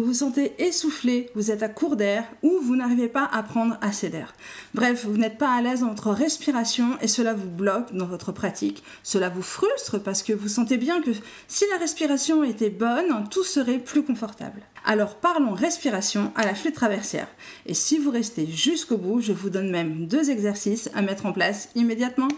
vous vous sentez essoufflé, vous êtes à court d'air ou vous n'arrivez pas à prendre assez d'air. Bref, vous n'êtes pas à l'aise dans votre respiration et cela vous bloque dans votre pratique. Cela vous frustre parce que vous sentez bien que si la respiration était bonne, tout serait plus confortable. Alors parlons respiration à la flûte traversière. Et si vous restez jusqu'au bout, je vous donne même deux exercices à mettre en place immédiatement.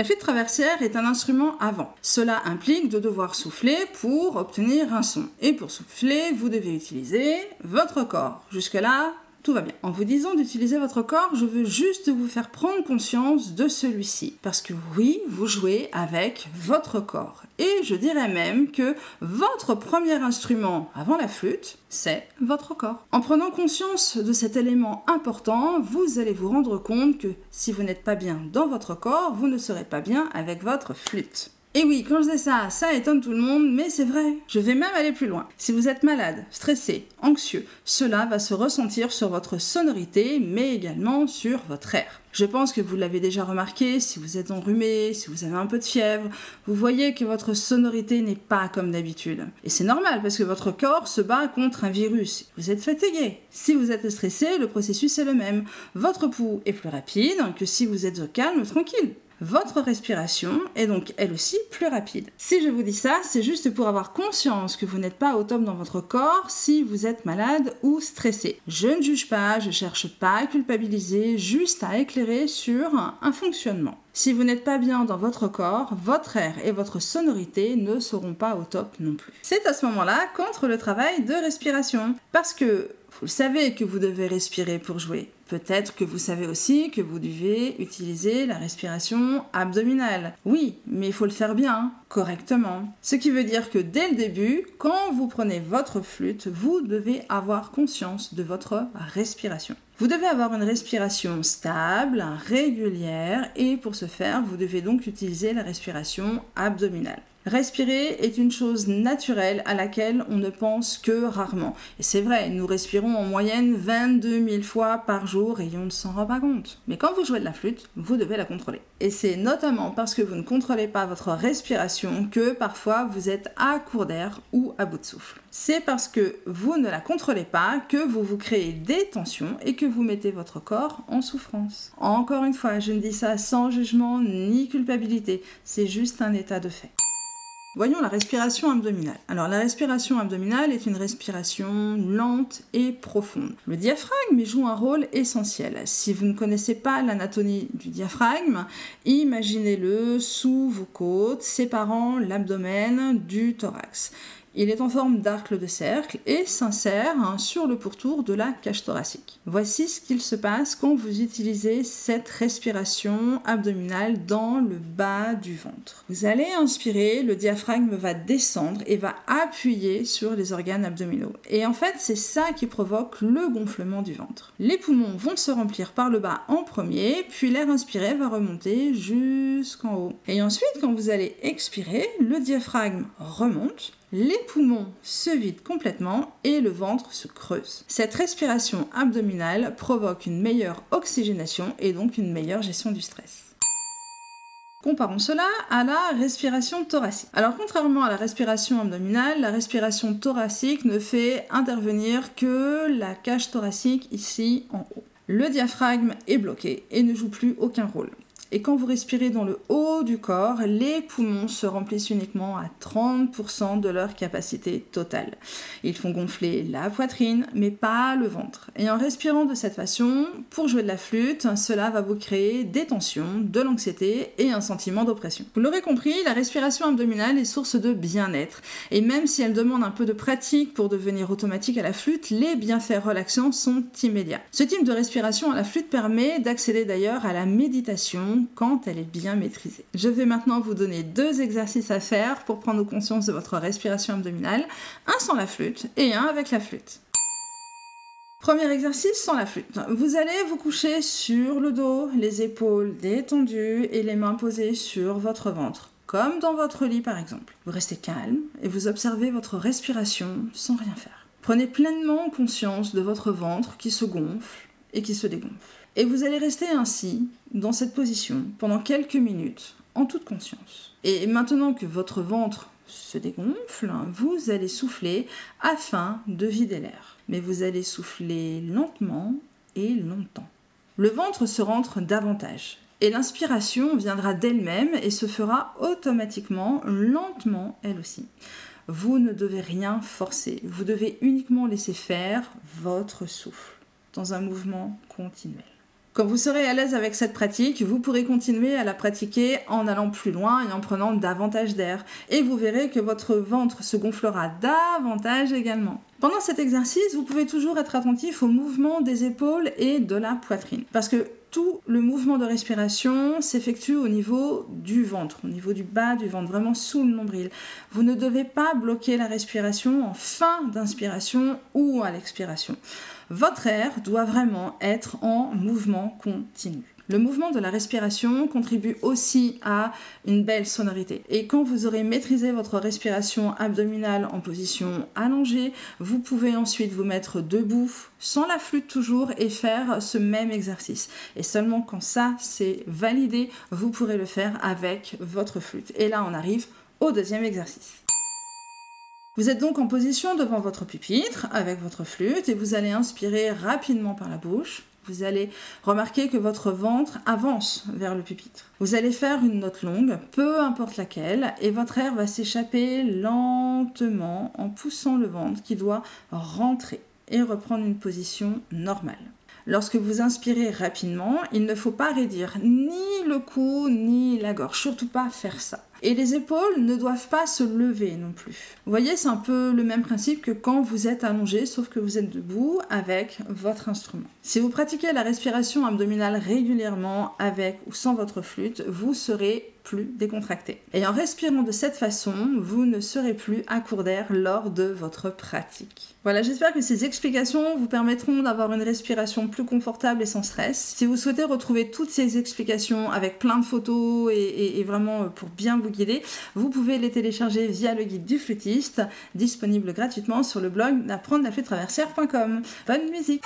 La flûte traversière est un instrument avant. Cela implique de devoir souffler pour obtenir un son. Et pour souffler, vous devez utiliser votre corps. Jusque-là, tout va bien. En vous disant d'utiliser votre corps, je veux juste vous faire prendre conscience de celui-ci. Parce que oui, vous jouez avec votre corps. Et je dirais même que votre premier instrument avant la flûte, c'est votre corps. En prenant conscience de cet élément important, vous allez vous rendre compte que si vous n'êtes pas bien dans votre corps, vous ne serez pas bien avec votre flûte. Et oui, quand je dis ça, ça étonne tout le monde, mais c'est vrai. Je vais même aller plus loin. Si vous êtes malade, stressé, anxieux, cela va se ressentir sur votre sonorité, mais également sur votre air. Je pense que vous l'avez déjà remarqué, si vous êtes enrhumé, si vous avez un peu de fièvre, vous voyez que votre sonorité n'est pas comme d'habitude. Et c'est normal parce que votre corps se bat contre un virus. Vous êtes fatigué. Si vous êtes stressé, le processus est le même. Votre pouls est plus rapide que si vous êtes au calme, tranquille votre respiration est donc elle aussi plus rapide. Si je vous dis ça, c'est juste pour avoir conscience que vous n'êtes pas au top dans votre corps si vous êtes malade ou stressé. Je ne juge pas, je cherche pas à culpabiliser, juste à éclairer sur un fonctionnement. Si vous n'êtes pas bien dans votre corps, votre air et votre sonorité ne seront pas au top non plus. C'est à ce moment-là qu'entre le travail de respiration. Parce que vous savez que vous devez respirer pour jouer. Peut-être que vous savez aussi que vous devez utiliser la respiration abdominale. Oui, mais il faut le faire bien, correctement. Ce qui veut dire que dès le début, quand vous prenez votre flûte, vous devez avoir conscience de votre respiration. Vous devez avoir une respiration stable, régulière, et pour ce faire, vous devez donc utiliser la respiration abdominale. Respirer est une chose naturelle à laquelle on ne pense que rarement. Et c'est vrai, nous respirons en moyenne 22 000 fois par jour et on ne s'en rend pas compte. Mais quand vous jouez de la flûte, vous devez la contrôler. Et c'est notamment parce que vous ne contrôlez pas votre respiration que parfois vous êtes à court d'air ou à bout de souffle. C'est parce que vous ne la contrôlez pas que vous vous créez des tensions et que vous mettez votre corps en souffrance. Encore une fois, je ne dis ça sans jugement ni culpabilité, c'est juste un état de fait. Voyons la respiration abdominale. Alors la respiration abdominale est une respiration lente et profonde. Le diaphragme joue un rôle essentiel. Si vous ne connaissez pas l'anatomie du diaphragme, imaginez-le sous vos côtes, séparant l'abdomen du thorax. Il est en forme d'arc de cercle et s'insère hein, sur le pourtour de la cage thoracique. Voici ce qu'il se passe quand vous utilisez cette respiration abdominale dans le bas du ventre. Vous allez inspirer, le diaphragme va descendre et va appuyer sur les organes abdominaux. Et en fait, c'est ça qui provoque le gonflement du ventre. Les poumons vont se remplir par le bas en premier, puis l'air inspiré va remonter jusqu'en haut. Et ensuite, quand vous allez expirer, le diaphragme remonte les poumons se vident complètement et le ventre se creuse. Cette respiration abdominale provoque une meilleure oxygénation et donc une meilleure gestion du stress. Comparons cela à la respiration thoracique. Alors contrairement à la respiration abdominale, la respiration thoracique ne fait intervenir que la cage thoracique ici en haut. Le diaphragme est bloqué et ne joue plus aucun rôle. Et quand vous respirez dans le haut du corps, les poumons se remplissent uniquement à 30% de leur capacité totale. Ils font gonfler la poitrine, mais pas le ventre. Et en respirant de cette façon, pour jouer de la flûte, cela va vous créer des tensions, de l'anxiété et un sentiment d'oppression. Vous l'aurez compris, la respiration abdominale est source de bien-être. Et même si elle demande un peu de pratique pour devenir automatique à la flûte, les bienfaits relaxants sont immédiats. Ce type de respiration à la flûte permet d'accéder d'ailleurs à la méditation quand elle est bien maîtrisée. Je vais maintenant vous donner deux exercices à faire pour prendre conscience de votre respiration abdominale, un sans la flûte et un avec la flûte. Premier exercice sans la flûte. Vous allez vous coucher sur le dos, les épaules détendues et les mains posées sur votre ventre, comme dans votre lit par exemple. Vous restez calme et vous observez votre respiration sans rien faire. Prenez pleinement conscience de votre ventre qui se gonfle et qui se dégonfle. Et vous allez rester ainsi, dans cette position, pendant quelques minutes, en toute conscience. Et maintenant que votre ventre se dégonfle, vous allez souffler afin de vider l'air. Mais vous allez souffler lentement et longtemps. Le ventre se rentre davantage. Et l'inspiration viendra d'elle-même et se fera automatiquement, lentement elle aussi. Vous ne devez rien forcer, vous devez uniquement laisser faire votre souffle dans un mouvement continuel. Quand vous serez à l'aise avec cette pratique, vous pourrez continuer à la pratiquer en allant plus loin et en prenant davantage d'air. Et vous verrez que votre ventre se gonflera davantage également. Pendant cet exercice, vous pouvez toujours être attentif au mouvement des épaules et de la poitrine. Parce que tout le mouvement de respiration s'effectue au niveau du ventre, au niveau du bas du ventre, vraiment sous le nombril. Vous ne devez pas bloquer la respiration en fin d'inspiration ou à l'expiration. Votre air doit vraiment être en mouvement continu. Le mouvement de la respiration contribue aussi à une belle sonorité. Et quand vous aurez maîtrisé votre respiration abdominale en position allongée, vous pouvez ensuite vous mettre debout, sans la flûte toujours, et faire ce même exercice. Et seulement quand ça c'est validé, vous pourrez le faire avec votre flûte. Et là on arrive au deuxième exercice. Vous êtes donc en position devant votre pupitre avec votre flûte et vous allez inspirer rapidement par la bouche vous allez remarquer que votre ventre avance vers le pupitre. Vous allez faire une note longue, peu importe laquelle, et votre air va s'échapper lentement en poussant le ventre qui doit rentrer et reprendre une position normale. Lorsque vous inspirez rapidement, il ne faut pas raidir ni le cou ni la gorge, surtout pas faire ça. Et les épaules ne doivent pas se lever non plus. Vous voyez, c'est un peu le même principe que quand vous êtes allongé, sauf que vous êtes debout avec votre instrument. Si vous pratiquez la respiration abdominale régulièrement avec ou sans votre flûte, vous serez décontracté. Et en respirant de cette façon, vous ne serez plus à court d'air lors de votre pratique. Voilà, j'espère que ces explications vous permettront d'avoir une respiration plus confortable et sans stress. Si vous souhaitez retrouver toutes ces explications avec plein de photos et, vraiment pour bien vous guider, vous pouvez les télécharger via le guide du flûtiste, disponible gratuitement sur le blog d'apprendre la flûte traversière.com. Bonne musique